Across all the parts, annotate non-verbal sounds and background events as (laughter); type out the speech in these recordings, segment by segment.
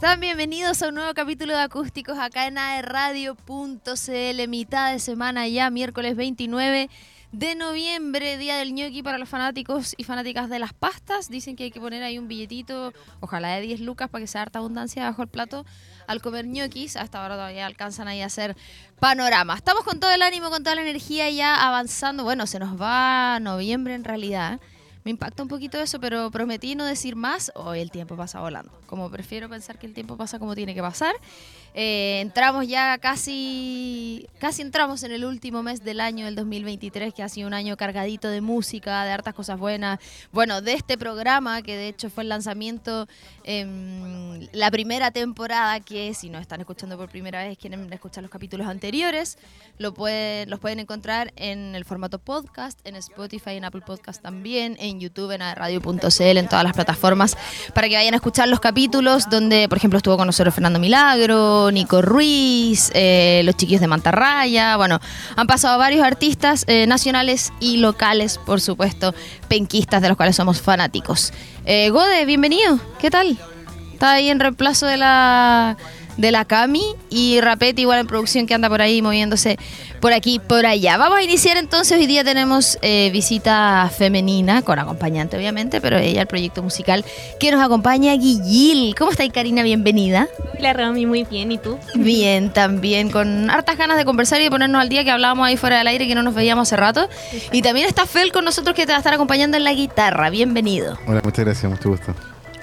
¿Cómo están? Bienvenidos a un nuevo capítulo de Acústicos acá en aerradio.cl, mitad de semana ya, miércoles 29 de noviembre, día del ñoqui para los fanáticos y fanáticas de las pastas. Dicen que hay que poner ahí un billetito, ojalá de 10 lucas para que sea harta abundancia bajo el plato al comer ñoquis. Hasta ahora todavía alcanzan ahí a hacer panorama. Estamos con todo el ánimo, con toda la energía ya avanzando. Bueno, se nos va noviembre en realidad. Me impacta un poquito eso, pero prometí no decir más. Hoy el tiempo pasa volando. Como prefiero pensar que el tiempo pasa como tiene que pasar. Eh, entramos ya casi, casi entramos en el último mes del año del 2023, que ha sido un año cargadito de música, de hartas cosas buenas. Bueno, de este programa, que de hecho fue el lanzamiento, en la primera temporada, que si no están escuchando por primera vez, quieren escuchar los capítulos anteriores, lo pueden, los pueden encontrar en el formato podcast, en Spotify, en Apple Podcast también, en YouTube, en radio.cl, en todas las plataformas, para que vayan a escuchar los capítulos donde, por ejemplo, estuvo con nosotros Fernando Milagro, Nico Ruiz, eh, los chiquillos de Mantarraya, bueno, han pasado varios artistas eh, nacionales y locales, por supuesto, penquistas de los cuales somos fanáticos. Eh, Gode, bienvenido, ¿qué tal? Está ahí en reemplazo de la de la Cami y Rapet igual en producción que anda por ahí moviéndose por aquí, por allá. Vamos a iniciar entonces, hoy día tenemos eh, visita femenina, con acompañante obviamente, pero ella el proyecto musical que nos acompaña, Guillil. ¿Cómo está Karina? Bienvenida. Hola Rami, muy bien, ¿y tú? Bien, también, con hartas ganas de conversar y de ponernos al día que hablábamos ahí fuera del aire que no nos veíamos hace rato. Y también está Fel con nosotros que te va a estar acompañando en la guitarra. Bienvenido. Hola, muchas gracias, mucho gusto.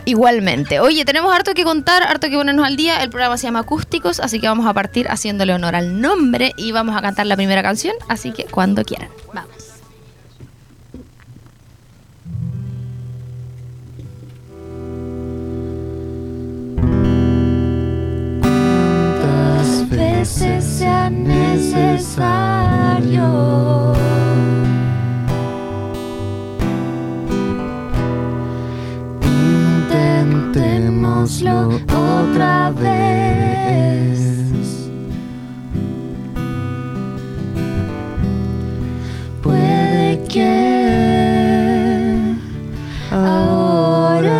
Igualmente. Oye, tenemos harto que contar, harto que ponernos al día. El programa se llama Acústicos, así que vamos a partir haciéndole honor al nombre y vamos a cantar la primera canción, así que cuando quieran. Vamos. Veces sea necesario. Otra vez. Puede que ahora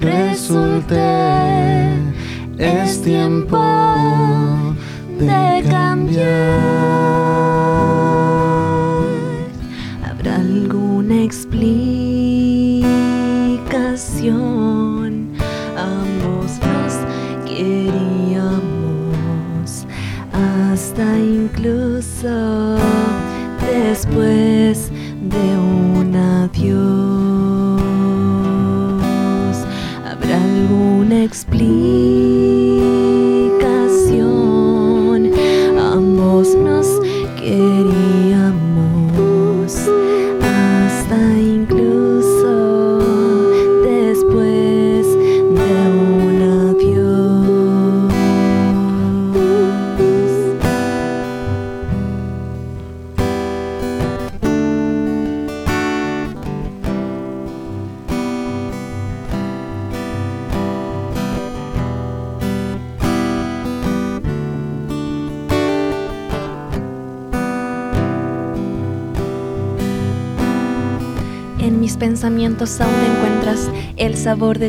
resulte es tiempo después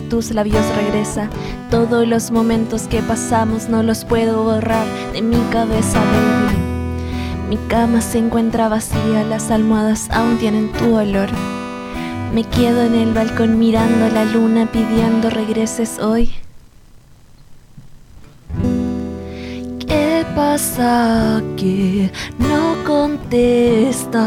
tus labios regresa. Todos los momentos que pasamos no los puedo borrar de mi cabeza, baby. Mi cama se encuentra vacía, las almohadas aún tienen tu olor. Me quedo en el balcón mirando la luna pidiendo regreses hoy. ¿Qué pasa que no contestas?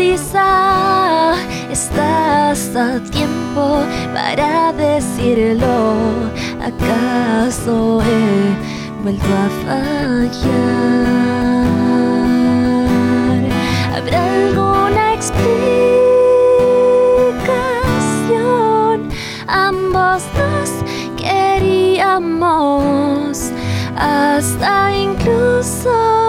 Deprisa, estás a tiempo para decirlo. ¿Acaso he vuelto a fallar? ¿Habrá alguna explicación? Ambos nos queríamos hasta incluso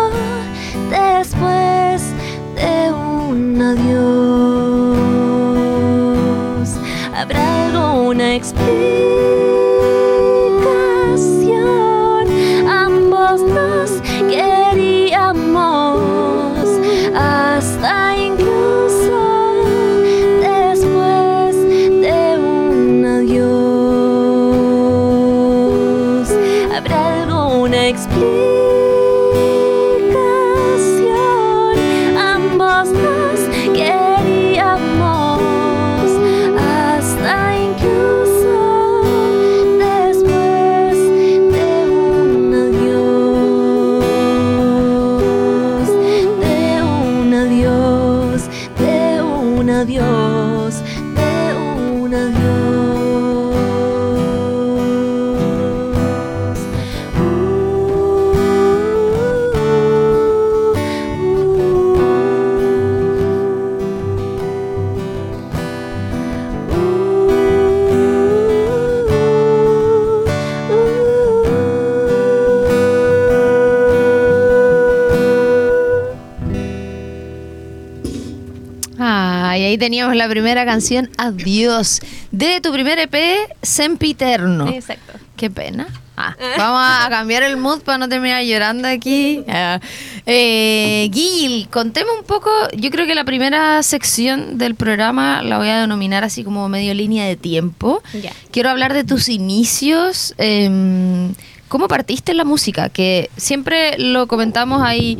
teníamos la primera canción, Adiós, de tu primer EP, Sempiterno. Exacto. Qué pena. Ah, vamos a cambiar el mood para no terminar llorando aquí. Ah, eh, Gil, contemos un poco. Yo creo que la primera sección del programa la voy a denominar así como medio línea de tiempo. Quiero hablar de tus inicios. em, ¿Cómo partiste en la música? Que siempre lo comentamos ahí.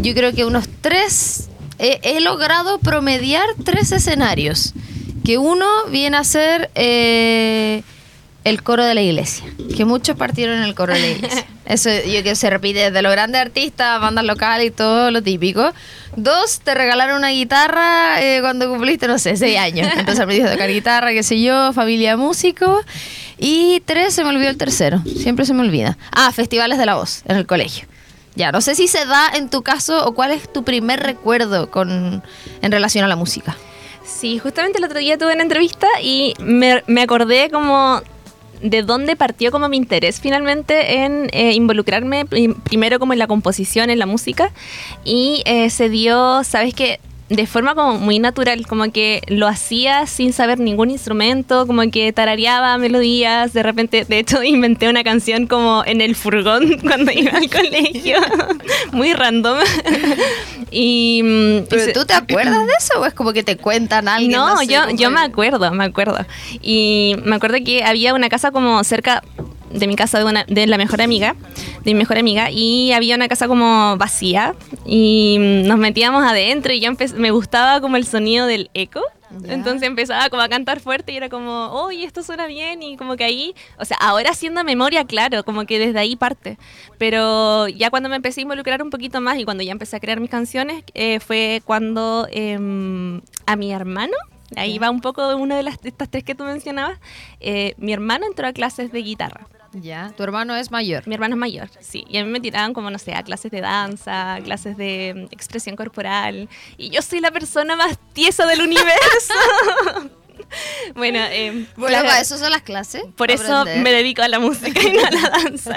Yo creo que unos tres. He, he logrado promediar tres escenarios. Que uno viene a ser eh, el coro de la iglesia. Que muchos partieron en el coro de la iglesia. (laughs) Eso yo que se repite desde los grandes artistas, bandas locales y todo lo típico. Dos, te regalaron una guitarra eh, cuando cumpliste, no sé, seis años. (laughs) Entonces aprendiste a tocar guitarra, qué sé yo, familia músico. Y tres, se me olvidó el tercero. Siempre se me olvida. Ah, festivales de la voz en el colegio. Ya, no sé si se da en tu caso o cuál es tu primer recuerdo con, en relación a la música. Sí, justamente el otro día tuve una entrevista y me, me acordé como de dónde partió como mi interés finalmente en eh, involucrarme prim- primero como en la composición, en la música y eh, se dio, sabes que de forma como muy natural, como que lo hacía sin saber ningún instrumento, como que tarareaba melodías, de repente, de hecho (laughs) inventé una canción como en el furgón (laughs) cuando iba al colegio, (laughs) muy random. y, mm, y ¿Pero tú te acuerdas de eso o es como que te cuentan alguien? no, sé, yo, yo me acuerdo, me acuerdo. Y me acuerdo que había una casa como cerca de mi casa de, una, de la mejor amiga, de mi mejor amiga, y había una casa como vacía y nos metíamos adentro y yo me gustaba como el sonido del eco. Entonces empezaba como a cantar fuerte y era como, oye, esto suena bien y como que ahí, o sea, ahora haciendo memoria, claro, como que desde ahí parte. Pero ya cuando me empecé a involucrar un poquito más y cuando ya empecé a crear mis canciones, eh, fue cuando em, a mi hermano, ahí va un poco de una de, las, estas tres que tú mencionabas, eh, mi hermano entró a clases de guitarra. Ya, tu hermano es mayor. Mi hermano es mayor, sí. Y a mí me tiraban como, no sé, a clases de danza, clases de mm, expresión corporal. Y yo soy la persona más tiesa del universo. (laughs) (laughs) bueno, eh, Bueno, claro, para eso son las clases. por eso aprender. me dedico a la música y no a la (laughs) danza.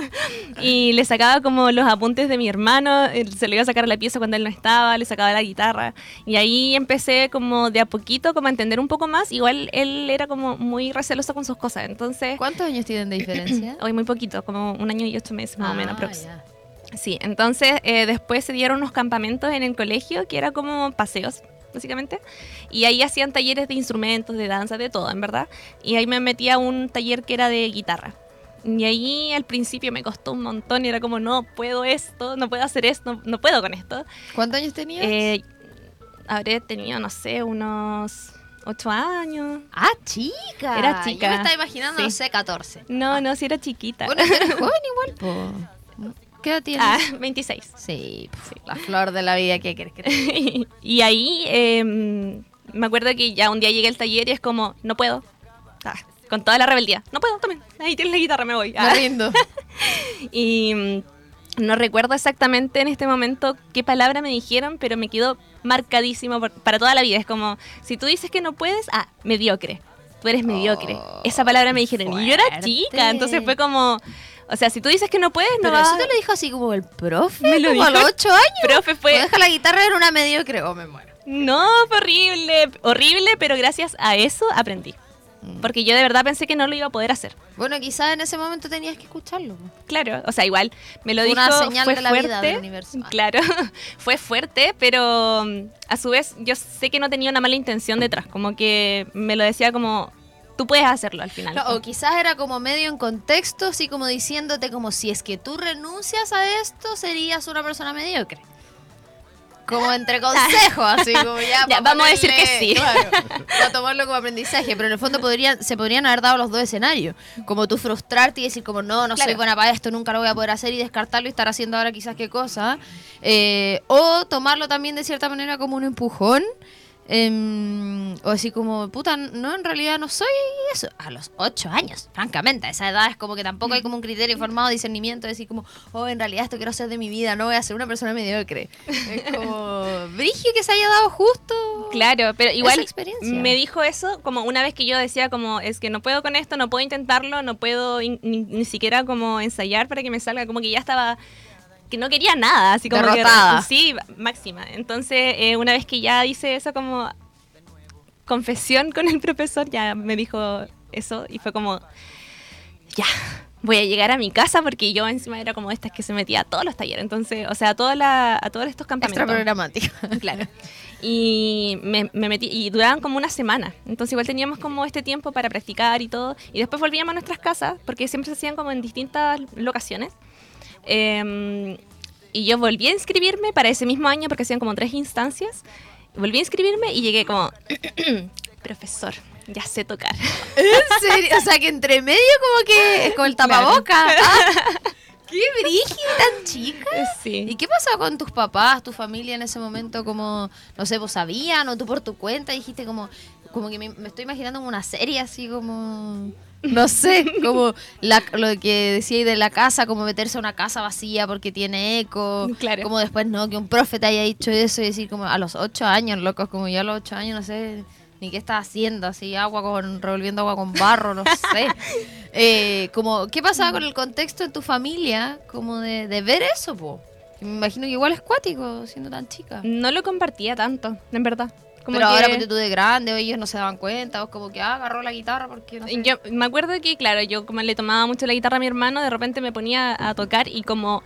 (laughs) y le sacaba como los apuntes de mi hermano, se le iba a sacar a la pieza cuando él no estaba, le sacaba la guitarra. Y ahí empecé como de a poquito como a entender un poco más. Igual él era como muy receloso con sus cosas, entonces... ¿Cuántos años tienen de diferencia? (clears throat) Hoy muy poquito, como un año y ocho meses más o menos. Ah, ya. Sí, entonces eh, después se dieron unos campamentos en el colegio que era como paseos, básicamente. Y ahí hacían talleres de instrumentos, de danza, de todo, en verdad. Y ahí me metí a un taller que era de guitarra. Y ahí al principio me costó un montón y era como, no puedo esto, no puedo hacer esto, no, no puedo con esto. ¿Cuántos años tenías? Eh, habré tenido, no sé, unos ocho años. ah, chica. era chica. Yo me estaba imaginando, Sí. no sé, 14. No, no, sí era chiquita. Bueno, (laughs) joven igual, po. ¿Qué edad tienes? ah, (laughs) 26. Sí, po, la flor de la vida que quieres que te- (laughs) y ahí eh, me acuerdo que ya un día llegué al taller y es como, no puedo. Ah, con toda la rebeldía. No puedo, tomen. Ahí tienes la guitarra, me voy. Ah. (laughs) Y mm, no recuerdo exactamente en este momento qué palabra me dijeron, pero me quedó marcadísimo por- para toda la vida. Es como, si tú dices que no puedes, ah, mediocre. Tú eres mediocre. Oh, Esa palabra me dijeron. Y yo era fuerte. chica, entonces fue como, o sea, si tú dices que no puedes, no Pero va. eso te lo dijo así como el profe, Me lo como a dijo los 8 años. Profe, fue. Deja la guitarra en una mediocre o me muero. No, fue horrible, horrible, pero gracias a eso aprendí. Mm. Porque yo de verdad pensé que no lo iba a poder hacer. Bueno, quizás en ese momento tenías que escucharlo. Claro, o sea, igual me lo Fue dijo, una señal fue de la fuerte. vida del universo. Claro, (laughs) fue fuerte, pero mm, a su vez yo sé que no tenía una mala intención detrás, como que me lo decía como tú puedes hacerlo al final. No, o quizás era como medio en contexto, así como diciéndote como si es que tú renuncias a esto, serías una persona mediocre. Como (laughs) entre consejos, así como ya. (laughs) Ya, vamos a decir que sí. Claro, para tomarlo como aprendizaje, pero en el fondo podrían, se podrían haber dado los dos escenarios. Como tú frustrarte y decir como no, no soy buena para esto, nunca lo voy a poder hacer y descartarlo y estar haciendo ahora quizás qué cosa. Eh, o tomarlo también de cierta manera como un empujón. Em, o así como, puta, no, en realidad no soy eso. A los ocho años, francamente, a esa edad es como que tampoco hay como un criterio formado discernimiento, de decir como, oh, en realidad esto quiero hacer de mi vida, no voy a ser una persona mediocre. Es como, (laughs) brigio que se haya dado justo. Claro, pero igual me dijo eso como una vez que yo decía como es que no puedo con esto, no puedo intentarlo, no puedo in- ni, ni siquiera como ensayar para que me salga, como que ya estaba que no quería nada, así como que- Derrotada. sí, máxima. Entonces, eh, una vez que ya hice eso como confesión con el profesor, ya me dijo eso y fue como ya, voy a llegar a mi casa porque yo encima era como estas que se metía a todos los talleres, entonces, o sea, a toda la, a todos estos campamentos. Extra programática. Claro. Y me, me metí, y duraban como una semana. Entonces igual teníamos como este tiempo para practicar y todo. Y después volvíamos a nuestras casas, porque siempre se hacían como en distintas locaciones. Eh, y yo volví a inscribirme para ese mismo año, porque hacían como tres instancias. Volví a inscribirme y llegué como, (clears throat) profesor, ya sé tocar. ¿En serio? O sea, que entre medio como que es como el tapaboca. (laughs) Ah, ¡Qué brígido tan chica! ¿Y Sí. qué pasó con tus papás, tu familia en ese momento? Como, no sé, vos sabían o tú por tu cuenta dijiste como, como que me, me estoy imaginando como una serie así como, no sé, (laughs) como la- lo que decía de la casa, como meterse a una casa vacía porque tiene eco. Claro. Como después, no, que un profe te haya dicho eso y decir como a los ocho años, locos, como yo a los ocho años no sé ni qué estás haciendo, así agua con, revolviendo agua con barro, no sé. (laughs) Eh, como, ¿qué pasaba con el contexto en tu familia? Como de, de ver eso, po. Me imagino que igual es cuático, siendo tan chica. No lo compartía tanto, en verdad. Como Pero ahora que- porque tú de grande, o ellos no se daban cuenta, o como que ah, agarró la guitarra porque no sé. Yo me acuerdo que, claro, yo como le tomaba mucho la guitarra a mi hermano, de repente me ponía a tocar y como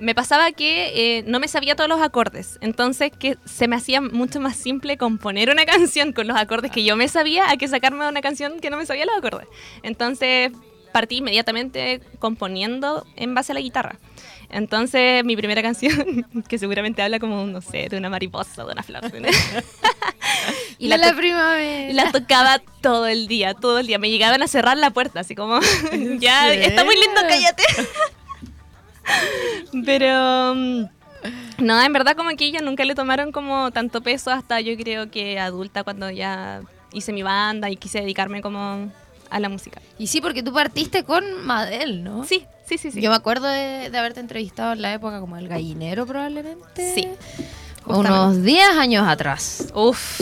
me pasaba que eh, no me sabía todos los acordes. Entonces que se me hacía mucho más simple componer una (laughs) canción con los acordes que yo me sabía a que sacarme una canción que no me sabía los acordes. Entonces partí inmediatamente componiendo en base a la guitarra. Entonces mi primera canción, (laughs) que seguramente habla como, no sé, de una mariposa, de una flor. (laughs) y la la, primavera. la tocaba todo el día, todo el día. Me llegaban a cerrar la puerta, así como, (laughs) ya, está muy lindo, cállate. Pero, mm, no, en verdad como que ellos nunca le tomaron como tanto peso hasta yo creo que adulta cuando ya hice mi banda y quise dedicarme como a la música. Y sí, porque tú partiste con Madel, ¿no? Sí, sí, sí, sí. Yo me acuerdo de, de haberte entrevistado en la época como el gallinero probablemente. Sí, Unos 10 años atrás. Uf,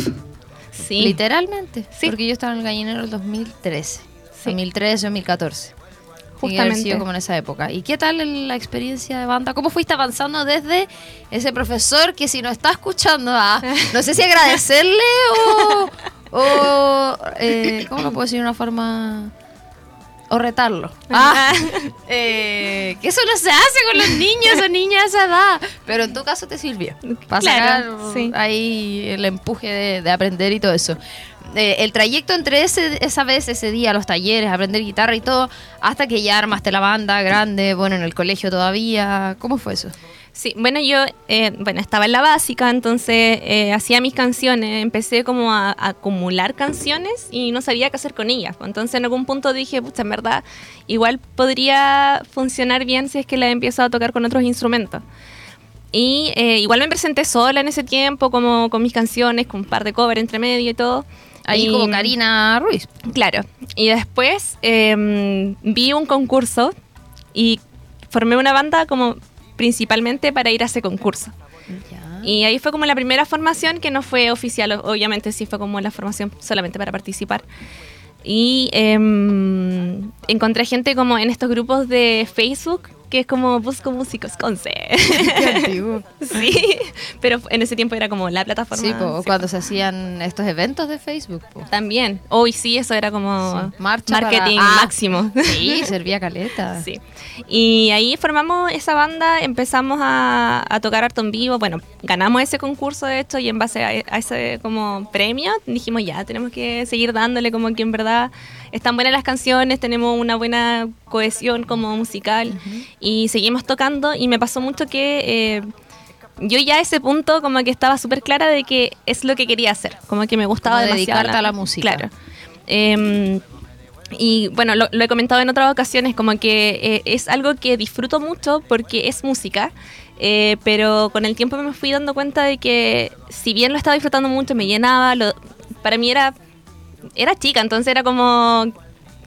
sí. Literalmente. Sí. Porque yo estaba en el gallinero el 2013. Sí. 2013, 2014. Tiene que haber Justamente. sido como en esa época. ¿Y qué tal la experiencia de banda? ¿Cómo fuiste avanzando desde ese profesor que si no está escuchando, ah, (laughs) no sé si agradecerle o, o eh, ¿cómo lo puedo decir de una forma? O retarlo. Ah, (laughs) eh, que eso no se hace con los niños o niñas a esa edad. Pero en tu caso te sirvió. Para Claro, sacar sí. ahí el empuje de, de aprender y todo eso. Eh, el trayecto entre ese, esa vez, ese día, los talleres, aprender guitarra y todo, hasta que ya armaste la banda grande, bueno, en el colegio todavía. ¿Cómo fue eso? Sí, bueno, yo eh, bueno, estaba en la básica, entonces eh, hacía mis canciones, empecé como a, a acumular canciones y no sabía qué hacer con ellas. Entonces en algún punto dije, pucha, en verdad, igual podría funcionar bien si es que la empiezo a tocar con otros instrumentos. Y eh, igual me presenté sola en ese tiempo, como con mis canciones, con un par de covers entre medio y todo. Ahí Y- como Karina Ruiz. Claro. Y después eh, vi un concurso y formé una banda como principalmente para ir a ese concurso. Y ahí fue como la primera formación que no fue oficial, obviamente sí fue como la formación solamente para participar. Y em, encontré gente como en estos grupos de Facebook, que es como Busco Músicos con C. (laughs) sí, pero en ese tiempo era como la plataforma. Sí, po, sí. cuando se hacían estos eventos de Facebook. po. También. Hoy sí, eso era como Sí, marketing para- Ah. máximo. Sí, servía caleta. (laughs) Sí. Y ahí formamos esa banda, empezamos a, a tocar harto en vivo. Bueno, ganamos ese concurso de hecho y en base a, a ese como premio dijimos ya, tenemos que seguir dándole como que en verdad están buenas las canciones, tenemos una buena cohesión como musical y seguimos tocando y me pasó mucho que... Eh, yo ya a ese punto como que estaba súper clara de que es lo que quería hacer, como que me gustaba Como dedicarte a la música. Claro. Em, y bueno, lo, lo he comentado en otras ocasiones, como que eh, es algo que disfruto mucho porque es música, eh, pero con el tiempo me fui dando cuenta de que si bien lo estaba disfrutando mucho, me llenaba, lo- para mí era, era chica, entonces era como,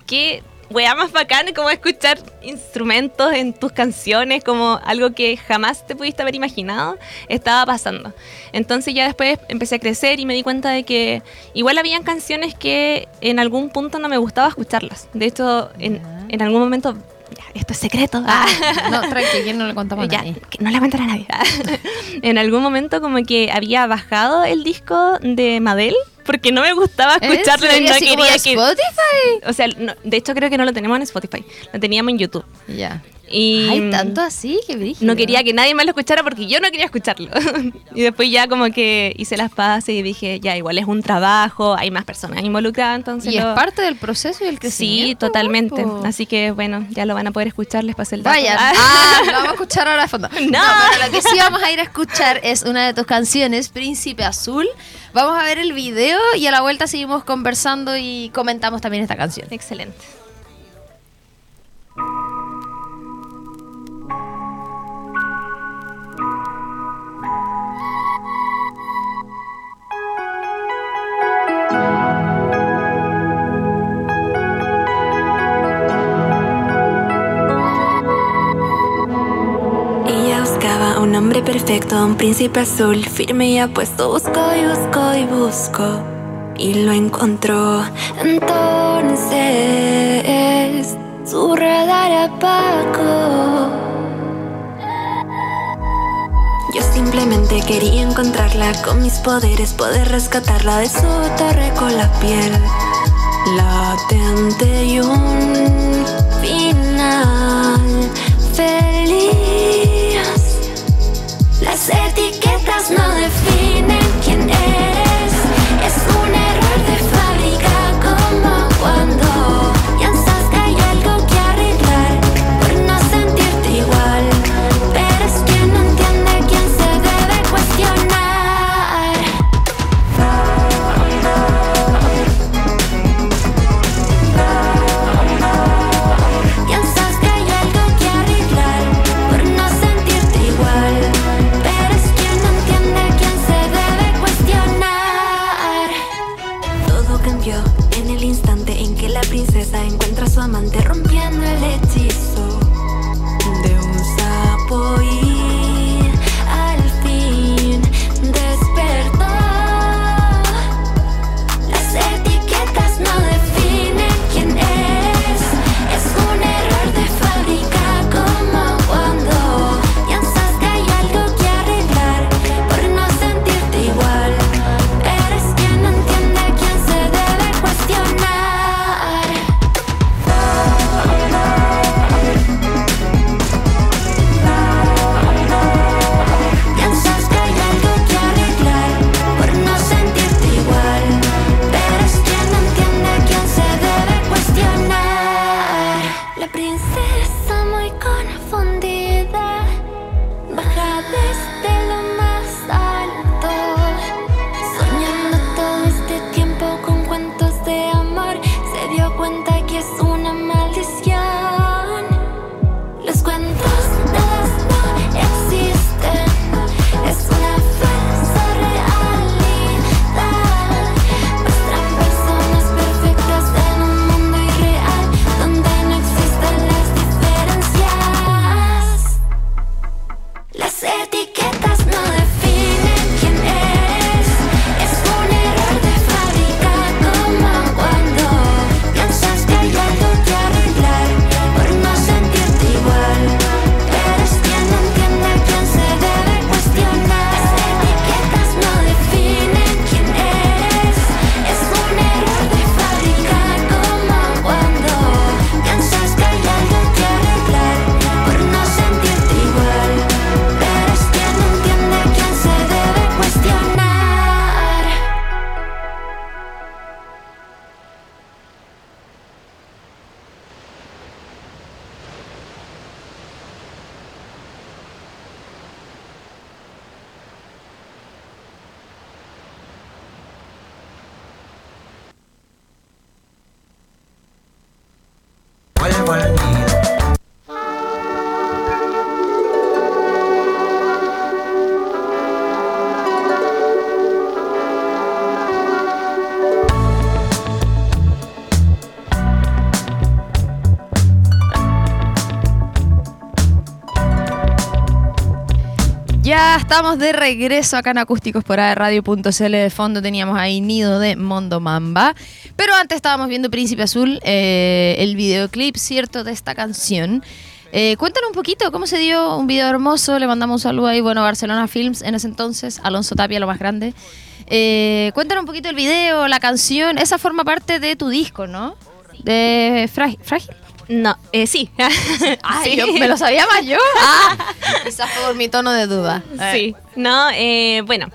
qué wea más bacán como escuchar instrumentos en tus canciones, como algo que jamás te pudiste haber imaginado, estaba pasando. Entonces ya después empecé a crecer y me di cuenta de que igual habían canciones que en algún punto no me gustaba escucharlas. De hecho, en, en algún momento, ya, esto es secreto. Ah, (laughs) no, tranqui, que no le contamos a Ya, nadie. que no le cuento a nadie. (laughs) en algún momento como que había bajado el disco de Madel porque no me gustaba ¿En escucharlo y no ¿Así como quería que... Spotify? O sea, no- de hecho creo que no lo tenemos en Spotify, lo teníamos en YouTube. Ya. Y tanto así, que brígido. no quería que nadie más lo escuchara porque yo no quería escucharlo. (laughs) y después ya como que hice las paces y dije, ya igual es un trabajo, hay más personas involucradas, entonces... Y es parte del proceso y el Sí, crecimiento. totalmente. Así que bueno, ya lo van a poder escuchar, les pasé el dato. Vaya, (laughs) Ah. lo vamos a escuchar ahora de fondo. (laughs) No. No. pero lo que sí vamos a ir a escuchar es una de tus canciones, Príncipe Azul. Vamos a ver el video y a la vuelta seguimos conversando y comentamos también esta canción. Excelente. Perfecto, un príncipe azul, firme y apuesto. Buscó y buscó y buscó y lo encontró. Entonces su radar apagó. Yo simplemente quería encontrarla con mis poderes, poder rescatarla de su torre con la piel latente y un final etiquetas no estamos de regreso acá en Acústicos por Radio.cl. De fondo teníamos ahí Nido de Mondo Mamba. Pero antes estábamos viendo Príncipe Azul, eh, el videoclip, ¿cierto?, de esta canción. Eh, cuéntanos un poquito cómo se dio un video hermoso. Le mandamos un saludo ahí, bueno, Barcelona Films en ese entonces, Alonso Tapia, lo más grande. Eh, cuéntanos un poquito el video, la canción. Esa forma parte de tu disco, ¿no? De Frágil. No, eh, sí. (laughs) Ay, (laughs) Sí. yo- me lo sabía más yo. (laughs) Ah, quizás fue por mi tono de duda. Sí, no, eh, bueno,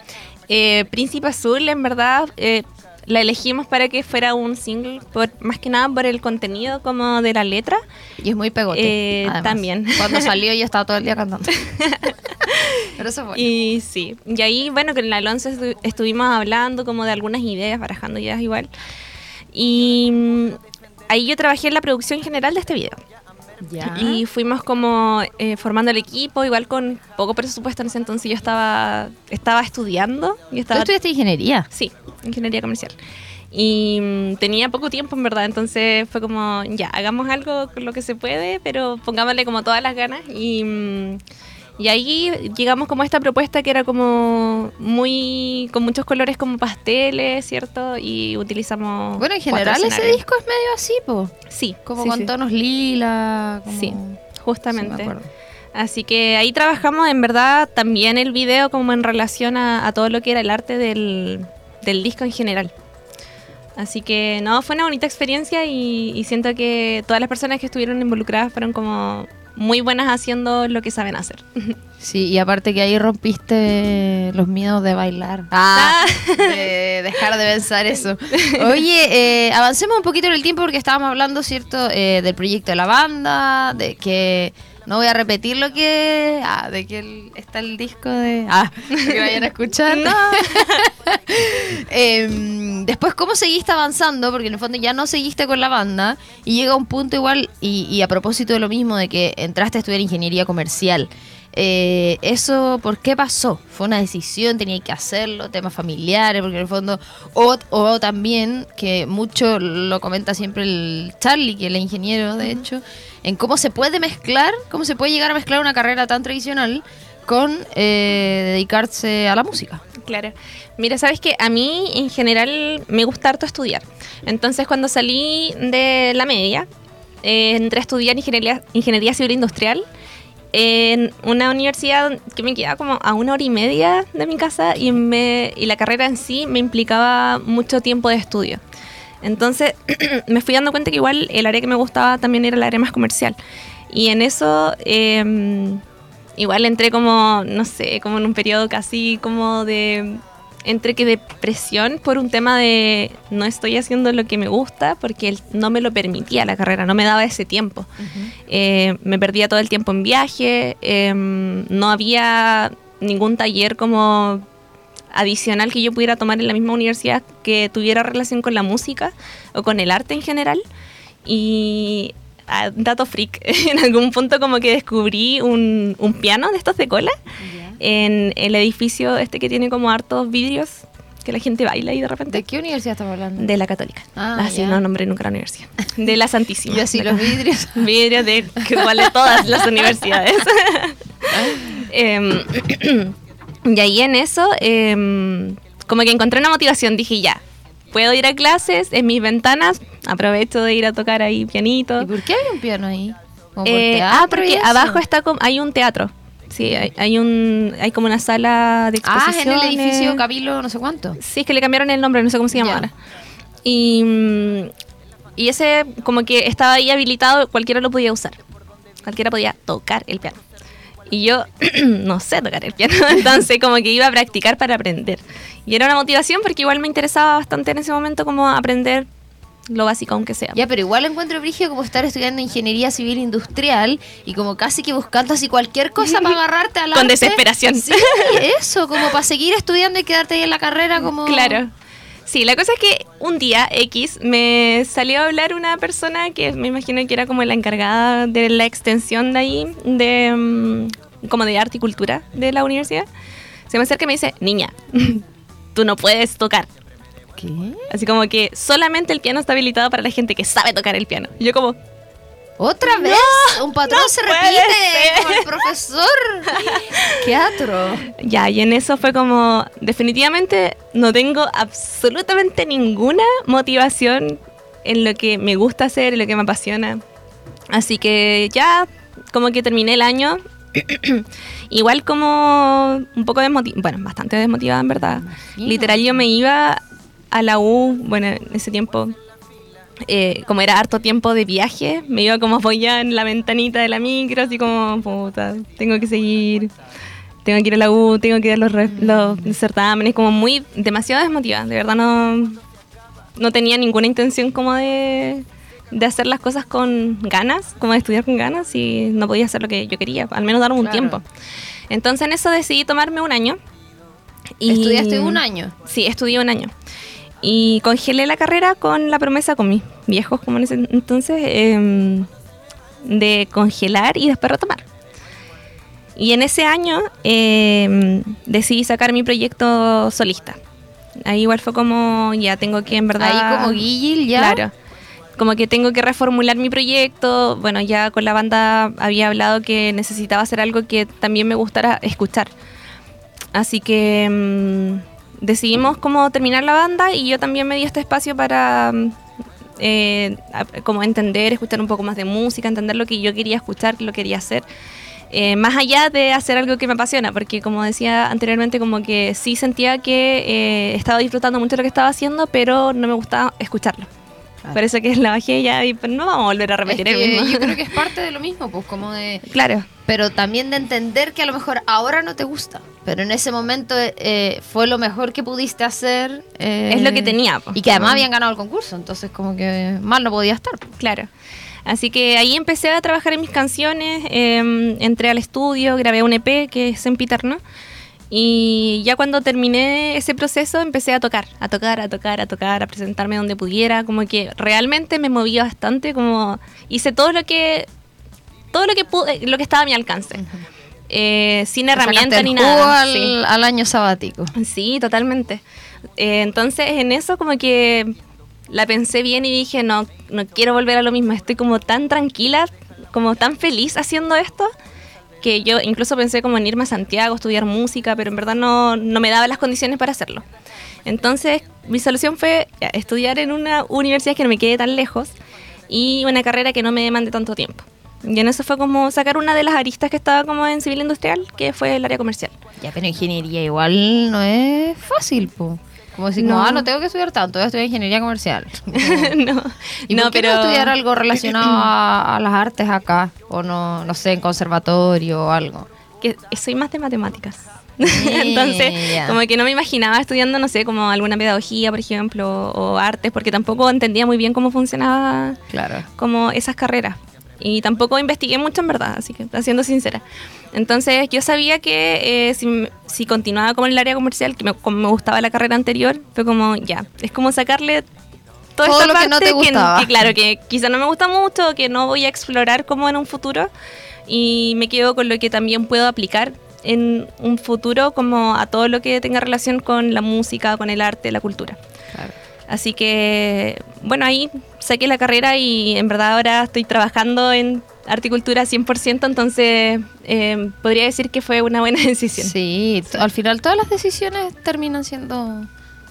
eh, Príncipe Azul en verdad eh, la elegimos para que fuera un single, por, más que nada por el contenido como de la letra. Y es muy pegote. Eh, además. también. Cuando salió yo estaba todo el día cantando. Pero eso fue. Y sí, y ahí, bueno, con el Alonso estu- estuvimos hablando como de algunas ideas, barajando ideas igual. Y mm, ahí yo trabajé en la producción general de este video. ya. Y fuimos como eh, formando el equipo, igual con poco presupuesto en ese entonces yo estaba, estaba estudiando. Y ¿Tú estaba estudiaste ingeniería? Sí, ingeniería comercial. Y mm, tenía poco tiempo, en verdad, entonces fue como, ya, hagamos algo con lo que se puede, pero pongámosle como todas las ganas. Y, mm, y ahí llegamos como a esta propuesta que era como muy, con muchos colores como pasteles, ¿cierto? Y utilizamos... Bueno, en general ese disco es medio así, po. Sí, Como sí, con sí. tonos lila. como- Sí, Sí, me justamente. Así que ahí trabajamos en verdad también el video como en relación a, a todo lo que era el arte del, del disco en general. Así que no, fue una bonita experiencia y, y siento que todas las personas que estuvieron involucradas fueron como muy buenas haciendo lo que saben hacer. Sí, y aparte que ahí rompiste los miedos de bailar. Ah, de dejar de pensar eso. Oye, eh, avancemos un poquito en el tiempo porque estábamos hablando, ¿cierto?, eh, del proyecto de la banda, de que... No voy a repetir lo que... Ah, de que el- está el disco de... Ah, (laughs) que vayan a escuchar. (laughs) Em, después, ¿cómo seguiste avanzando? Porque en el fondo ya no seguiste con la banda y llega un punto igual, y, y a propósito de lo mismo, de que entraste a estudiar ingeniería comercial. Eh, ¿Eso por qué pasó? ¿Fue una decisión? ¿Tenía que hacerlo? ¿Temas familiares? Porque en el fondo, o, o también, que mucho lo comenta siempre el Charlie, que es el ingeniero, de hecho, en cómo se puede mezclar, cómo se puede llegar a mezclar una carrera tan tradicional con eh, dedicarse a la música. Claro. Mira, sabes que a mí en general me gusta harto estudiar. Entonces cuando salí de la media, eh, entré a estudiar ingeniería, ingeniería civil industrial en una universidad que me quedaba como a una hora y media de mi casa y, me, y la carrera en sí me implicaba mucho tiempo de estudio. Entonces (clears throat) me fui dando cuenta que igual el área que me gustaba también era el área más comercial. Y en eso eh, igual entré como, no sé, como en un periodo casi como de entre que depresión por un tema de no estoy haciendo lo que me gusta porque no me lo permitía la carrera, no me daba ese tiempo. Eh, me perdía todo el tiempo en viaje, eh, no había ningún taller como adicional que yo pudiera tomar en la misma universidad que tuviera relación con la música o con el arte en general. Y ah, dato freak, (laughs) en algún punto como que descubrí un, un piano de estos de cola en el edificio este que tiene como hartos vidrios que la gente baila y de repente. ¿De qué universidad estamos hablando? De la católica. Ah, Así ya. no nombré nunca la universidad. De la Santísima. Yo así, los vidrios. (laughs) Vidrios de que de todas las (laughs) universidades. Em, (clears throat) y ahí en eso, em, como que encontré una motivación. Dije, ya, puedo ir a clases en mis ventanas. Aprovecho de ir a tocar ahí pianito. ¿Y por qué hay un piano ahí? ¿Como por Eh, ah, porque abajo está hay un teatro. Sí, hay, hay un hay como una sala de Ah, en exposiciones. el edificio Cabilo, no sé cuánto. Sí, es que le cambiaron el nombre, no sé cómo se llama ahora. Y, y ese como que estaba ahí habilitado, cualquiera lo podía usar. Cualquiera podía tocar el piano. Y yo (clears throat) no sé tocar el piano, (laughs) entonces como que iba a practicar para aprender. Y era una motivación porque igual me interesaba bastante en ese momento como aprender lo básico aunque sea. Ya, pero igual encuentro brígido como estar estudiando ingeniería civil industrial y como casi que buscando así cualquier cosa (laughs) para agarrarte al Con arte. desesperación. Sí, eso, como para seguir estudiando y quedarte ahí en la carrera como... Claro. Sí, la cosa es que un día X me salió a hablar una persona que me imagino que era como la encargada de la extensión de ahí, de mm, como de arte y cultura de la universidad. Se me acerca y me dice, niña, (laughs) tú no puedes tocar. ¿Qué? Así como que solamente el piano está habilitado para la gente que sabe tocar el piano. Y yo como, ¿Otra vez? Un patrón no se repite con el profesor. (laughs) ¡Qué atro! Ya, y en eso fue como, definitivamente no tengo absolutamente ninguna motivación en lo que me gusta hacer, en lo que me apasiona. Así que ya, como que terminé el año. (clears throat) Igual como un poco desmotivada, bueno, bastante desmotivada en verdad. Literal yo me iba a la U, bueno, en ese tiempo, eh, como era harto tiempo de viaje, me iba como apoyada en la ventanita de la micro, así como, puta, tengo que seguir, tengo que ir a la U, tengo que ir a los, los certámenes, como muy, demasiado desmotivada, de verdad no, no tenía ninguna intención como de, de hacer las cosas con ganas, como de estudiar con ganas y no podía hacer lo que yo quería, al menos darme un Claro. tiempo. Entonces en eso decidí tomarme un año. y- ¿Estudiaste un año? Sí, estudié un año. Y congelé la carrera con la promesa con mis viejos, como en ese entonces, em, de congelar y después retomar. Y en ese año em, decidí sacar mi proyecto solista. Ahí igual fue como, ya tengo que en verdad... Ahí como Guillil ya. Claro. Como que tengo que reformular mi proyecto. Bueno, ya con la banda había hablado que necesitaba hacer algo que también me gustara escuchar. Así que mm, decidimos como terminar la banda y yo también me di este espacio para mm, eh, como entender, escuchar un poco más de música, entender lo que yo quería escuchar, lo quería hacer. Eh, más allá de hacer algo que me apasiona, porque como decía anteriormente, como que sí sentía que eh, estaba disfrutando mucho lo que estaba haciendo, pero no me gustaba escucharlo. Claro. Por eso que la bajé ya y pues, no vamos a volver a Es repetir que el mismo. yo creo que es (laughs) parte de lo mismo, pues como de... Claro, Pero también de entender que a lo mejor ahora no te gusta, pero en ese momento eh, fue lo mejor que pudiste hacer. eh, es lo que tenía. po. Y que además habían ganado el concurso, entonces como que mal no podía estar. pues. Claro. Así que ahí empecé a trabajar en mis canciones, eh, entré al estudio, grabé un EP que es Sempiterno. Y ya cuando terminé ese proceso empecé a tocar, a tocar, a tocar, a tocar, a presentarme donde pudiera, como que realmente me moví bastante, como hice todo lo que todo lo que pude, lo que estaba a mi alcance. Eh, sin herramienta ni nada. Al, sí. al año sabático. Sí, totalmente. Eh, entonces en eso como que la pensé bien y dije, no, no quiero volver a lo mismo, estoy como tan tranquila, como tan feliz haciendo esto, que yo incluso pensé como en irme a Santiago a estudiar música, pero en verdad no, no me daba las condiciones para hacerlo. Entonces mi solución fue estudiar en una universidad que no me quede tan lejos y una carrera que no me demande tanto tiempo. Y en eso fue como sacar una de las aristas que estaba como en civil industrial, que fue el área comercial. Ya, pero ingeniería igual no es fácil, po. Como decir, no, No. ah, no tengo que estudiar tanto, voy a estudiar ingeniería comercial. (laughs) no, ¿Y no, por qué pero no estudiar algo relacionado a, a las artes acá? O no, no sé, en conservatorio o algo. que soy más de matemáticas. (laughs) Entonces, como que no me imaginaba estudiando, no sé, como alguna pedagogía, por ejemplo, o artes, porque tampoco entendía muy bien cómo funcionaba Claro. como esas carreras. Y tampoco investigué mucho en verdad, así que siendo sincera. Entonces yo sabía que eh, si, si continuaba como en el área comercial, que me, como me gustaba la carrera anterior, fue como ya, es como sacarle toda Todo esta lo que parte no te gustaba. que, claro, que quizá no me gusta mucho, que no voy a explorar como en un futuro y me quedo con lo que también puedo aplicar en un futuro como a todo lo que tenga relación con la música, con el arte, la cultura. claro. Así que, bueno, ahí saqué la carrera y en verdad ahora estoy trabajando en articultura 100%, entonces eh, podría decir que fue una buena (laughs) decisión. Sí, al final todas las decisiones terminan siendo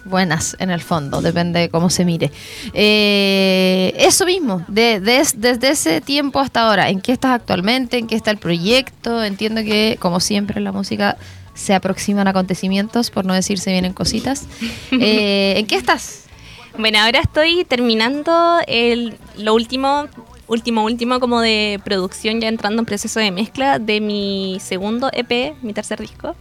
buenas en el fondo, depende de cómo se mire. Eh, eso mismo, de, des- desde ese tiempo hasta ahora, ¿en qué estás actualmente? ¿En qué está el proyecto? Entiendo que, como siempre, la música se aproximan acontecimientos, por no decir se vienen cositas. (laughs) Eh, ¿En qué estás? Bueno, ahora estoy terminando el, lo último, último, último como de producción, ya entrando en proceso de mezcla de mi segundo EP, mi tercer disco.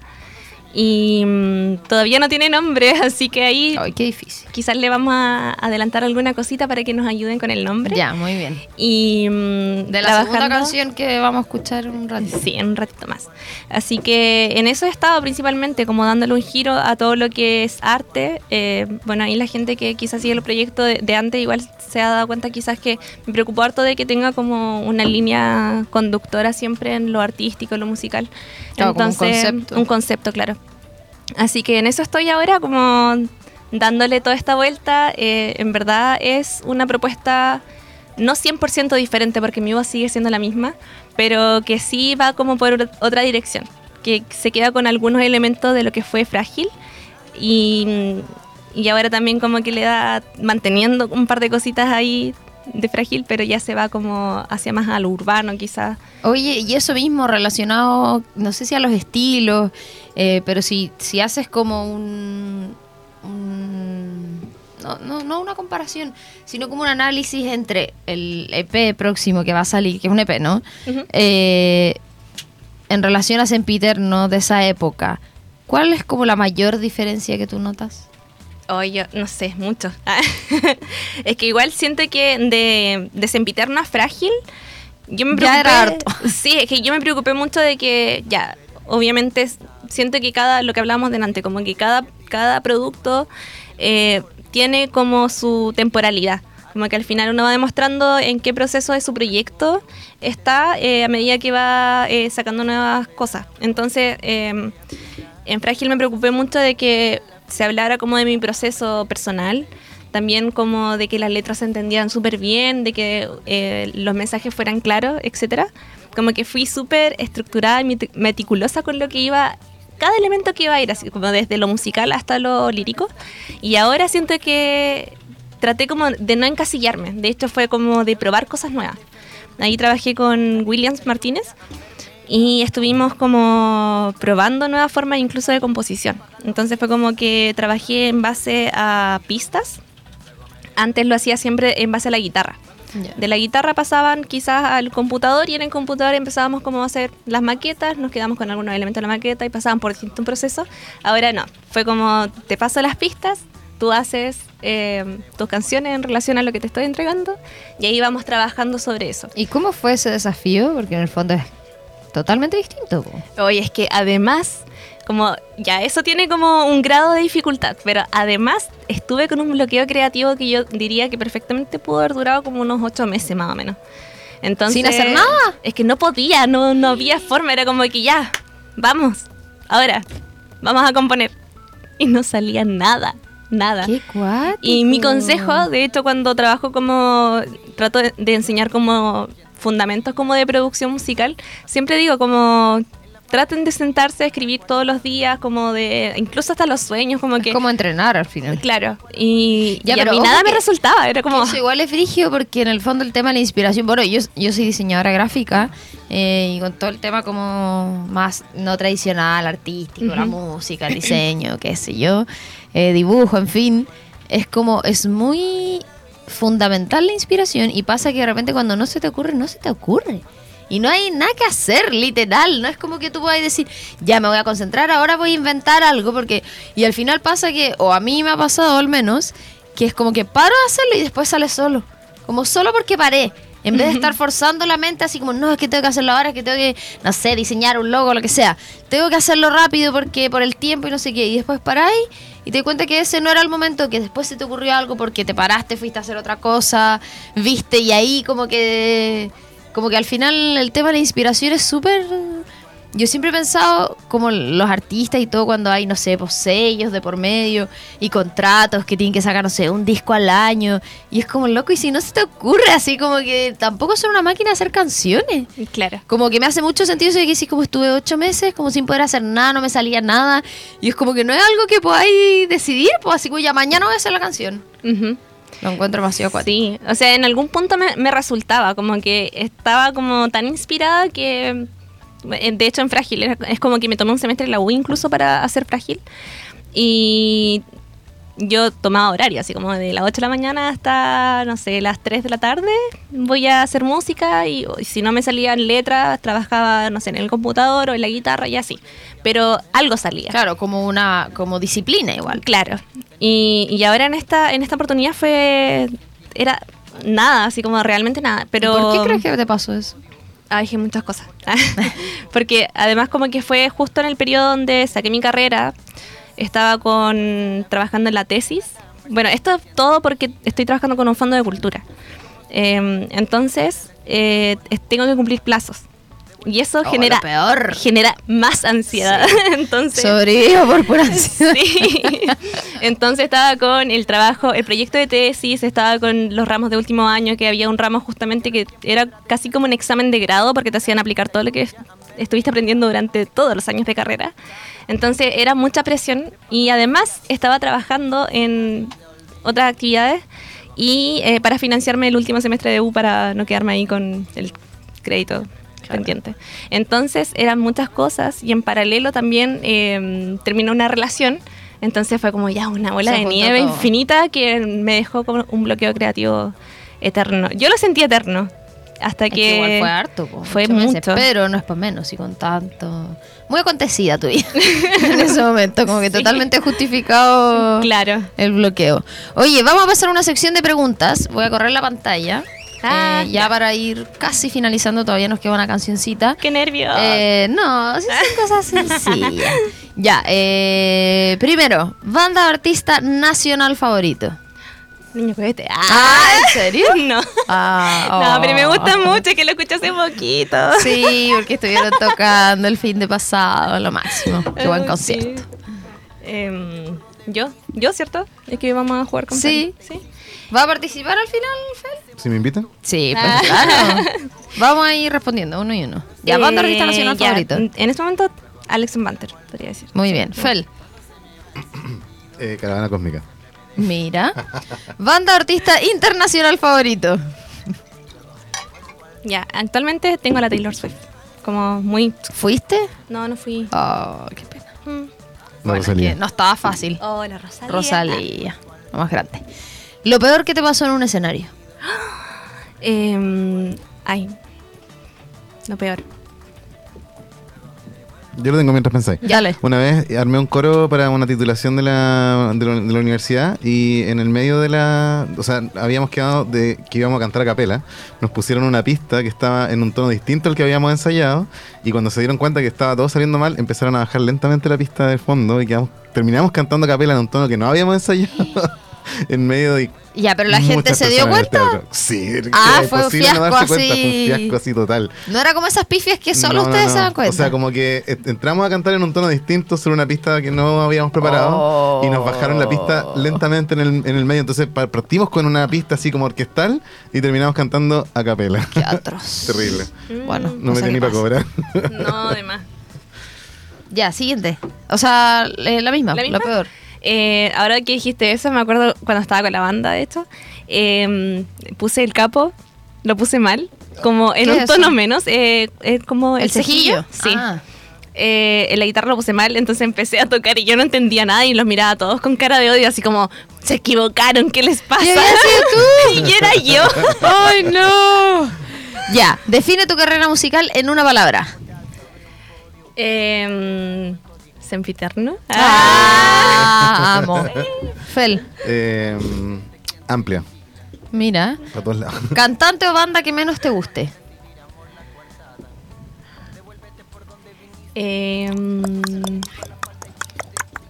Y mm, todavía no tiene nombre, (laughs) así que ahí Ay, qué difícil. quizás le vamos a adelantar alguna cosita para que nos ayuden con el nombre. Ya, muy bien. Y mm, De la segunda canción que vamos a escuchar un ratito. Sí, un ratito más. Así que en eso he estado principalmente, como dándole un giro a todo lo que es arte. Eh, bueno, ahí la gente que quizás sigue el proyecto de, de antes igual se ha dado cuenta quizás que me preocupó harto de que tenga como una línea conductora siempre en lo artístico, en lo musical. Claro, como un Entonces, concepto. un concepto, claro. Así que en eso estoy ahora como dándole toda esta vuelta. Eh, en verdad es una propuesta no 100% diferente porque mi voz sigue siendo la misma, pero que sí va como por otra dirección, que se queda con algunos elementos de lo que fue frágil y, y ahora también como que le da manteniendo un par de cositas ahí de frágil, pero ya se va como hacia más al urbano quizás. Oye, y eso mismo relacionado, no sé si a los estilos, eh, pero si, si haces como un, un no, no, no, una comparación, sino como un análisis entre el EP próximo que va a salir, que es un EP, ¿no? Eh, en relación a Saint Peter, ¿no? De esa época, ¿cuál es como la mayor diferencia que tú notas? Oye, yo no sé, mucho. (laughs) es que igual siento que de, de sempiterno a frágil, yo me Ya preocupé. era harto. (laughs) Sí, es que yo me preocupé mucho de que, ya, obviamente siento que cada, lo que hablábamos delante, como que cada, cada producto eh, tiene como su temporalidad. Como que al final uno va demostrando en qué proceso de su proyecto está eh, a medida que va eh, sacando nuevas cosas. Entonces, eh, en Frágil me preocupé mucho de que se hablara como de mi proceso personal, también como de que las letras se entendieran súper bien, de que eh, los mensajes fueran claros, etcétera. Como que fui súper estructurada y meti- meticulosa con lo que iba, cada elemento que iba a ir, así como desde lo musical hasta lo lírico. Y ahora siento que traté como de no encasillarme, de hecho fue como de probar cosas nuevas. Ahí trabajé con Williams Martínez y estuvimos como probando nuevas formas incluso de composición. Entonces fue como que trabajé en base a pistas. Antes lo hacía siempre en base a la guitarra. De la guitarra pasaban quizás al computador y en el computador empezábamos como a hacer las maquetas, nos quedamos con algunos elementos de la maqueta y pasaban por distintos procesos. Ahora no, fue como te paso las pistas, tú haces eh, tus canciones en relación a lo que te estoy entregando y ahí vamos trabajando sobre eso. ¿Y cómo fue ese desafío? Porque en el fondo es totalmente distinto. Oye, es que además, como ya eso tiene como un grado de dificultad, pero además estuve con un bloqueo creativo que yo diría que perfectamente pudo haber durado como unos ocho meses más o menos. Entonces, ¿Sin hacer nada? Es que no podía, no, no había forma, era como que ya, vamos, ahora, vamos a componer. Y no salía nada, nada. ¿Qué. Y mi consejo, de hecho, cuando trabajo como, trato de, de enseñar como fundamentos como de producción musical, siempre digo como traten de sentarse a escribir todos los días, como de, incluso hasta los sueños, como que, Es como entrenar al final. claro, y, Ya, y a mí nada me resultaba, era como, Eso igual es frigio porque en el fondo el tema de la inspiración, bueno, yo, yo soy diseñadora gráfica eh, y con todo el tema como más no tradicional, artístico, la música, el diseño, qué sé yo, eh, dibujo, en fin, es como, es muy fundamental la inspiración y pasa que de repente cuando no se te ocurre, no se te ocurre. Y no hay nada que hacer, literal. No es como que tú puedas decir, ya me voy a concentrar, ahora voy a inventar algo. porque Y al final pasa que, o a mí me ha pasado al menos, que es como que paro de hacerlo y después sale solo. Como solo porque paré. En vez de estar forzando la mente así como, no, es que tengo que hacerlo ahora, es que tengo que, no sé, diseñar un logo, lo que sea. Tengo que hacerlo rápido porque por el tiempo y no sé qué. Y después paráis y te cuenta que ese no era el momento, que después se te ocurrió algo porque te paraste, fuiste a hacer otra cosa, viste y ahí como que como que al final el tema de la inspiración es súper yo siempre he pensado como los artistas y todo cuando hay, no sé, pues sellos de por medio y contratos que tienen que sacar, no sé, un disco al año. Y es como loco, y si no se te ocurre así como que tampoco son una máquina de hacer canciones. claro. Como que me hace mucho sentido eso de que sí, como estuve ocho meses, como sin poder hacer nada, no me salía nada. Y es como que no es algo que podáis decidir, pues así como ya mañana voy a hacer la canción. Ujú. Lo encuentro demasiado. Sí, o sea, en algún punto me, resultaba, como que estaba como tan inspirada que, eh, de hecho en Frágil, es como que me tomé un semestre en la U incluso para hacer Frágil. Y yo tomaba horario, así como de las 8 de la mañana hasta, no sé, las 3 de la tarde, voy a hacer música y, y si no me salían letras, trabajaba, no sé, en el computador o en la guitarra y así. Pero algo salía. Claro, como una como disciplina igual. Claro. Y, y ahora en esta, en esta oportunidad fue. Era nada, así como realmente nada. Pero. ¿Por qué crees que te pasó eso? Ah, dije muchas cosas. (laughs) Porque además, como que fue justo en el periodo donde saqué mi carrera, estaba con trabajando en la tesis. Bueno, esto es todo porque estoy trabajando con un fondo de cultura. Eh, entonces, eh, tengo que cumplir plazos. Y eso Oh, genera, peor. genera más ansiedad. (laughs) Entonces, Sobrevivo por pura (laughs) ansiedad. Sí. (laughs) Entonces estaba con el trabajo, el proyecto de tesis, estaba con los ramos de último año, que había un ramo justamente que era casi como un examen de grado porque te hacían aplicar todo lo que est- estuviste aprendiendo durante todos los años de carrera. Entonces era mucha presión y además estaba trabajando en otras actividades y eh, para financiarme el último semestre de U para no quedarme ahí con el crédito pendiente. Entonces eran muchas cosas y en paralelo también eh, terminó una relación. Entonces fue como ya una bola Se de nieve todo. infinita que me dejó como un bloqueo creativo eterno. Yo lo sentí eterno hasta Es que, que igual fue harto, po, fue mucho. pero no es para menos y con tanto. Muy acontecida tu vida (laughs) en ese momento, como que Sí. totalmente justificado Claro. el bloqueo. Oye, vamos a pasar a una sección de preguntas. Voy a correr la pantalla. Ah, Eh, ya, para ir casi finalizando, todavía nos queda una cancioncita. Qué nervios. Eh, no, sí son (laughs) cosas sencillas. ya, eh, primero, banda artista nacional favorito. Niño cohete. Ah, ¿en serio? (laughs) no. Ah, No, pero me gusta oh. mucho que lo escuché hace poquito. Sí, porque estuvieron tocando el fin de pasado, lo máximo. (laughs) Qué buen Ah, concierto. sí. Em, yo, yo, ¿cierto? Es que vamos a jugar con Sí. Feli. Sí. ¿Va a participar al final, Fel? ¿Si me invitan? Sí, pues Ah. claro. (laughs) Vamos a ir respondiendo uno y uno. Ya, banda artista Eh, nacional ya, favorito. En este momento, Alex Banter, podría decir. Muy bien. Fel, (coughs) Eh, Caravana Cósmica. Mira. Banda artista internacional favorito. Ya, actualmente tengo a la Taylor Swift. Como muy. ¿Fuiste? No, no fui. Oh, qué pena. Mm. No, Bueno, Rosalía. es que no estaba fácil. Hola, Rosalía. Rosalía, lo más grande. Lo peor que te pasó en un escenario. (gasps) Em, ay. Lo peor. Yo lo tengo mientras pensáis. Dale. Una vez armé un coro para una titulación de la, de, la, de la universidad y en el medio de la... O sea, habíamos quedado de que íbamos a cantar a capela. Nos pusieron una pista que estaba en un tono distinto al que habíamos ensayado y cuando se dieron cuenta que estaba todo saliendo mal, empezaron a bajar lentamente la pista del fondo y quedamos, terminamos cantando a capela en un tono que no habíamos ensayado (laughs) (laughs) en medio de... Ya, pero la gente se dio cuenta. Sí, Ah, fue un no fiasco cuenta, así. Fue un fiasco así total. No era como esas pifias que solo No, no, ustedes no. se dan cuenta. O sea, como que eh, entramos a cantar en un tono distinto sobre una pista que no habíamos preparado Oh. y nos bajaron la pista lentamente en el, en el medio. Entonces pa- partimos con una pista así como orquestal y terminamos cantando a capela. Qué atroz. (laughs) Terrible. Bueno, No me tenía para cobrar. No, además. Ya, siguiente. O sea, eh, la misma, ¿La lo misma? peor. Eh, ahora que dijiste eso, me acuerdo cuando estaba con la banda, de hecho, eh, puse el capo, lo puse mal, como en ¿Qué un es tono eso? menos, eh, es como el, ¿El cejillo? Sí. Ah. Eh, en la guitarra lo puse mal, entonces empecé a tocar y yo no entendía nada y los miraba a todos con cara de odio, así como, se equivocaron, ¿qué les pasa? Y había sido (laughs) y era yo. (laughs) ¡Ay, no! Ya, define tu carrera musical en una palabra. eh, sempiterno. Ah, amo. (laughs) Fel, Eh, amplia, mira. para todos lados. (laughs) ¿Cantante o banda que menos te guste? Eh,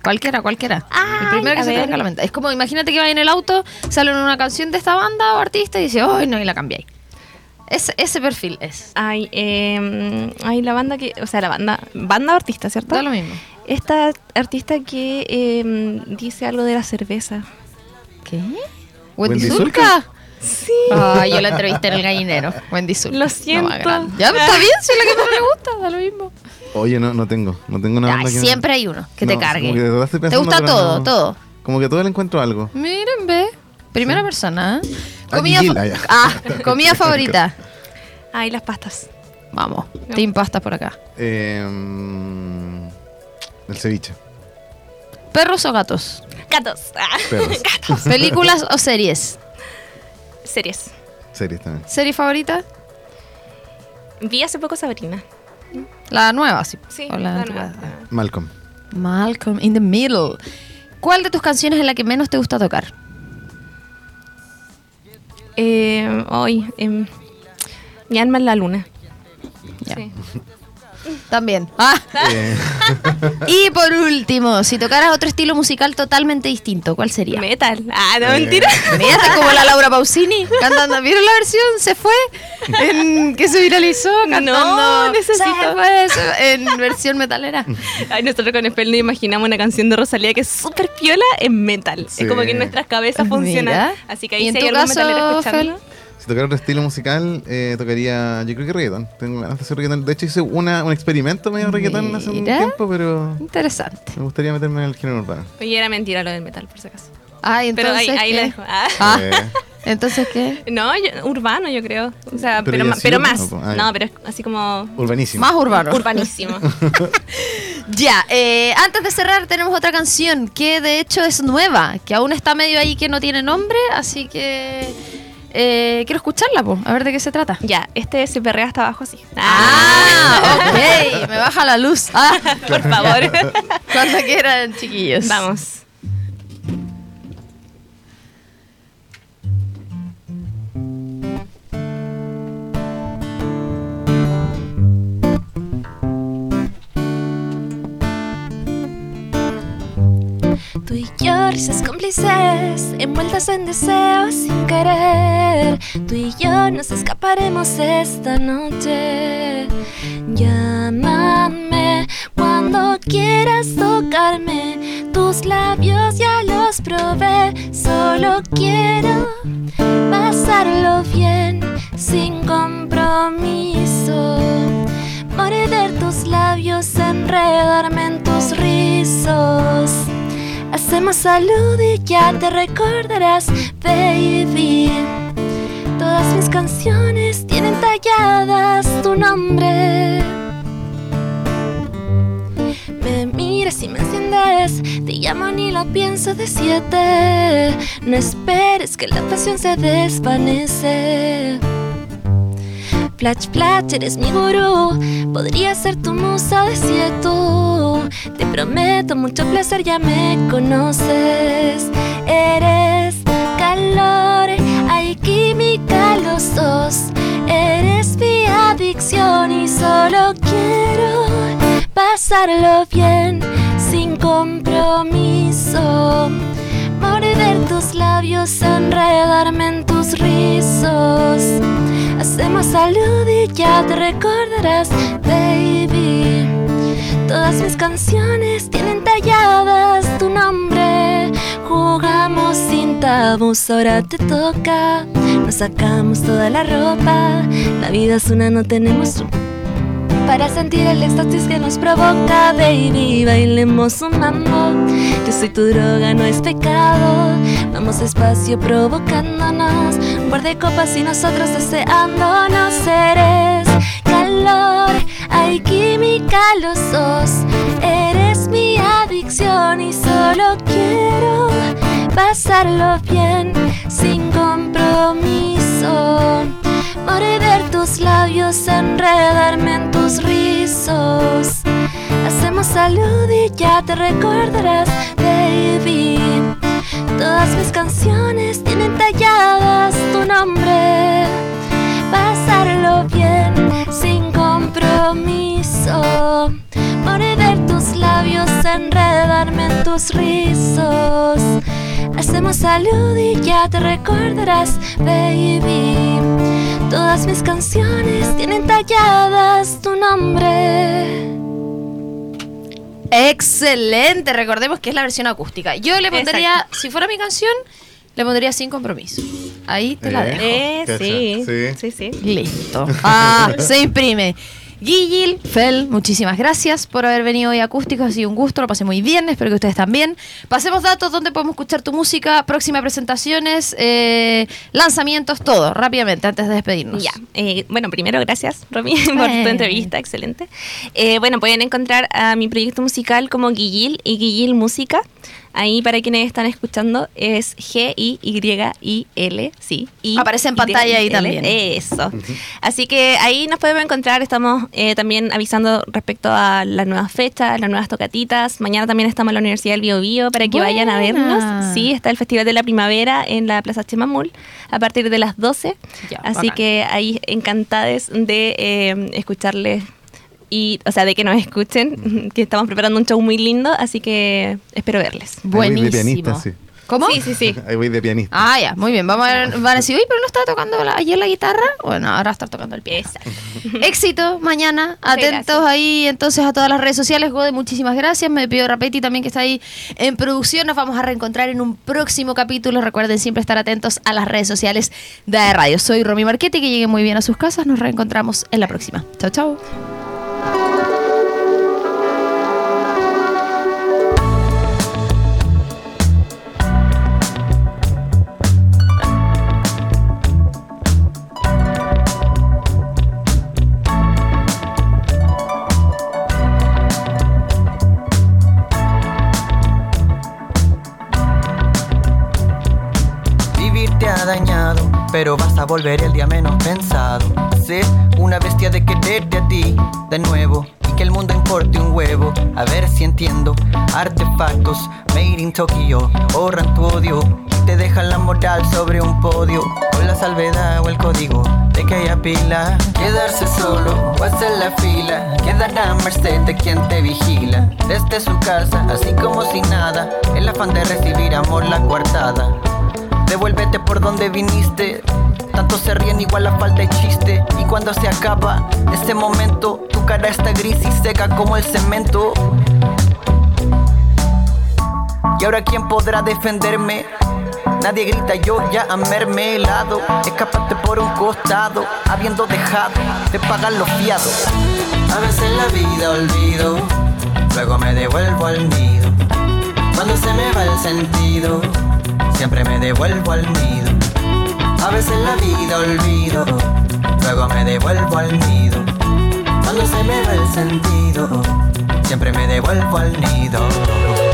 Cualquiera, cualquiera. el Ay, primero que se te venga a la mente. Es como, imagínate que va en el auto, sale una canción de esta banda o artista y dice, ¡ay, no! Y la cambiáis. Ese, ese perfil es. Ay, eh, ay, la banda que, o sea, la banda, banda o artista, ¿cierto? Da lo mismo. Esta artista que eh, dice algo de la cerveza. ¿Qué? ¿Wendy ¿Wendy Zulka? Sí. Ay, yo la entrevisté en el gallinero. Wendy Zulka. Lo siento. más ya, está bien, si es la que no le gusta, da lo mismo. Oye, no, no tengo. No tengo me- siempre hay uno que te cargue. que ¿Te gusta todo, no. todo? Como que todo le encuentro algo. Miren, ve. Primera persona. ¿eh? Ah, Comida, fa- ah, ya. ah, (laughs) comida favorita. Ay, las pastas. Vamos, team pastas por acá. Eh, el ceviche. ¿Perros o gatos? Gatos. Ah. Perros. (laughs) (laughs) ¿Películas o series? Series. Series también. ¿Serie favorita? Vi hace poco Sabrina. La nueva, sí. Sí, O la la antigua. nueva. Malcolm. Malcolm in the Middle. ¿Cuál de tus canciones es la que menos te gusta tocar? Eh, hoy, em, mi alma en la luna. También. Ah. Eh, (laughs) Y por último, si tocaras otro estilo musical totalmente distinto, ¿cuál sería? Metal. Ah, no, Eh. mentira. (laughs) Mira, como la Laura Pausini cantando. ¿Vieron la versión? Se fue. En, que se viralizó cantando. necesito. Se fue, se fue, en versión metalera. Ay, nosotros con Spell nos imaginamos una canción de Rosalía que es súper piola en metal. Sí. Es como que en nuestras cabezas funciona. Mira. Así que ¿Y ahí en si tu hay algún caso, metalero escuchando. Fel? Si tocara otro estilo musical, eh, tocaría, yo creo que reggaetón. Tengo ganas de hacer reggaetón. De hecho, hice una, un experimento medio reggaetón hace un tiempo, pero Interesante. me gustaría meterme en el género urbano. Oye, era mentira lo del metal, por si acaso. Pero entonces. ahí, ahí ¿qué? la dejo. Ah. Ah. Eh, Entonces, ¿qué? No, yo- urbano yo creo. O sea, Pero pero, ma- pero más. Ah, no, pero es así como urbanísimo. Más urbano. urbanísimo. (laughs) Ya, eh, antes de cerrar tenemos otra canción que de hecho es nueva, que aún está medio ahí que no tiene nombre, así que eh, quiero escucharla, po, a ver de qué se trata. ya, este se perrea hasta abajo así. Ah, ok, me baja la luz. Ah, (laughs) por favor. (laughs) cuando quieran, chiquillos. Vamos. Y yo, risas cómplices, envueltas en deseos sin querer. Tú y yo nos escaparemos esta noche. Llámame cuando quieras tocarme. Tus labios ya los probé. Solo quiero pasarlo bien, sin compromiso. Morder tus labios, enredarme en tus rizos. Hacemos salud y ya te recordarás, baby. Todas mis canciones tienen talladas tu nombre. Me miras y me enciendes, te llamo ni lo pienso de siete. No esperes que la pasión se desvanece. Flash, flash, eres mi gurú. Podría ser tu musa de tú. Te prometo mucho placer, ya me conoces. Eres calor, hay química los dos. Eres mi adicción y solo quiero pasarlo bien, sin compromiso. Morder tus labios, enredarme en tus rizos. Hacemos salud y ya te recordarás, baby. Todas mis canciones tienen talladas tu nombre. Jugamos sin tabús, ahora te toca. Nos sacamos toda la ropa. La vida es una, no tenemos para sentir el éxtasis que nos provoca, baby. Bailemos un mambo. Yo soy tu droga, no es pecado. Vamos despacio provocándonos. Un par de copas y nosotros deseándonos. Eres calor, hay química los dos. Eres mi adicción y solo quiero pasarlo bien sin compromiso. Morder tus labios, enredarme en tus rizos. Hacemos salud y ya te recordarás, baby. Todas mis canciones tienen talladas tu nombre. Pasarlo bien, sin compromiso. Morder tus labios, enredarme en tus rizos. Hacemos salud y ya te recordarás, baby. Todas mis canciones tienen talladas tu nombre. Excelente, recordemos que es la versión acústica. Yo le pondría, si fuera mi canción, le pondría sin compromiso. Ahí te la dejo. Eh, sí. Sí, sí. Listo. Ah, (laughs) se imprime. Guillil, Fel, muchísimas gracias por haber venido hoy a Acústicos. Ha sido un gusto, lo pasé muy bien, espero que ustedes también. Pasemos datos, donde podemos escuchar tu música, próximas presentaciones, eh, lanzamientos, todo, rápidamente, antes de despedirnos. Ya, eh, bueno, primero gracias, Romy, (laughs) por Eh. tu entrevista, excelente. Eh, bueno, pueden encontrar a mi proyecto musical como Guillil y Guillil Música. Ahí para quienes están escuchando es G-I-Y-I-L, sí. y Aparece en pantalla ahí también. Eso. Así que ahí nos podemos encontrar. Estamos eh, también avisando respecto a las nuevas fechas, las nuevas tocatitas. Mañana también estamos en la Universidad del Bio, Bio para que vayan a vernos. Sí, está el Festival de la Primavera en la Plaza Chemamul a partir de las 12. Ya, Así bacán. que ahí encantadas de eh, escucharles y, o sea, de que nos escuchen, que estamos preparando un show muy lindo, así que espero verles. Buenísimo. de pianista, sí. ¿Cómo? Sí, sí, sí. Ahí voy de pianista. Ah, ya, muy bien. Vamos a ver, (laughs) van a decir, uy, pero no estaba tocando la- ayer la guitarra. Bueno, ahora va a estar tocando el piano. (laughs) Éxito mañana. Atentos gracias. ahí entonces a todas las redes sociales. Gode, muchísimas gracias. Me pido Rapetti también que está ahí en producción. Nos vamos a reencontrar en un próximo capítulo. Recuerden siempre estar atentos a las redes sociales de Radio. Soy Romy Marchetti, que lleguen muy bien a sus casas. Nos reencontramos en la próxima. Chao, chao. Vivir te ha dañado, pero vas a volver el día menos pensado. Ser una bestia de quererte a ti de nuevo y que el mundo importe un huevo. A ver si entiendo. Artefactos made in Tokyo borran tu odio y te dejan la moral sobre un podio. Con la salvedad o el código de que haya pila. Quedarse solo o hacer la fila. Quedar a merced de quien te vigila. Desde su casa, así como si nada. El afán de recibir amor la coartada. Devuélvete por donde viniste. Tanto se ríen igual la falta de chiste. Y cuando se acaba ese momento, tu cara está gris y seca como el cemento. Y ahora quién podrá defenderme. Nadie grita yo ya a merme helado. Escapaste por un costado, habiendo dejado de pagar los fiados. A veces la vida olvido, luego me devuelvo al nido. Cuando se me va el sentido, siempre me devuelvo al nido. A veces la vida olvido, luego me devuelvo al nido. Cuando se me va el sentido, siempre me devuelvo al nido.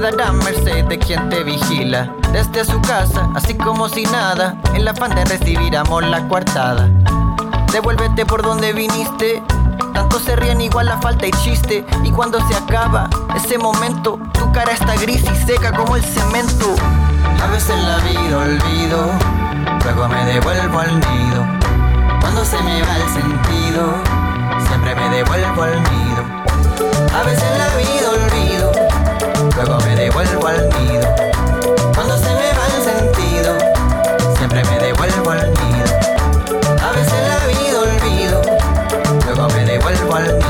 Quedará merced de quien te vigila. Desde su casa, así como si nada, en la afán de recibir amor la coartada. Devuélvete por donde viniste, tanto se ríen igual la falta y chiste. Y cuando se acaba ese momento, tu cara está gris y seca como el cemento. A veces la vida olvido, luego me devuelvo al nido. Cuando se me va el sentido, siempre me devuelvo al nido. A veces la vida olvido, luego me devuelvo al nido. Cuando se me va el sentido, siempre me devuelvo al nido. A veces la vida olvido, luego me devuelvo al nido.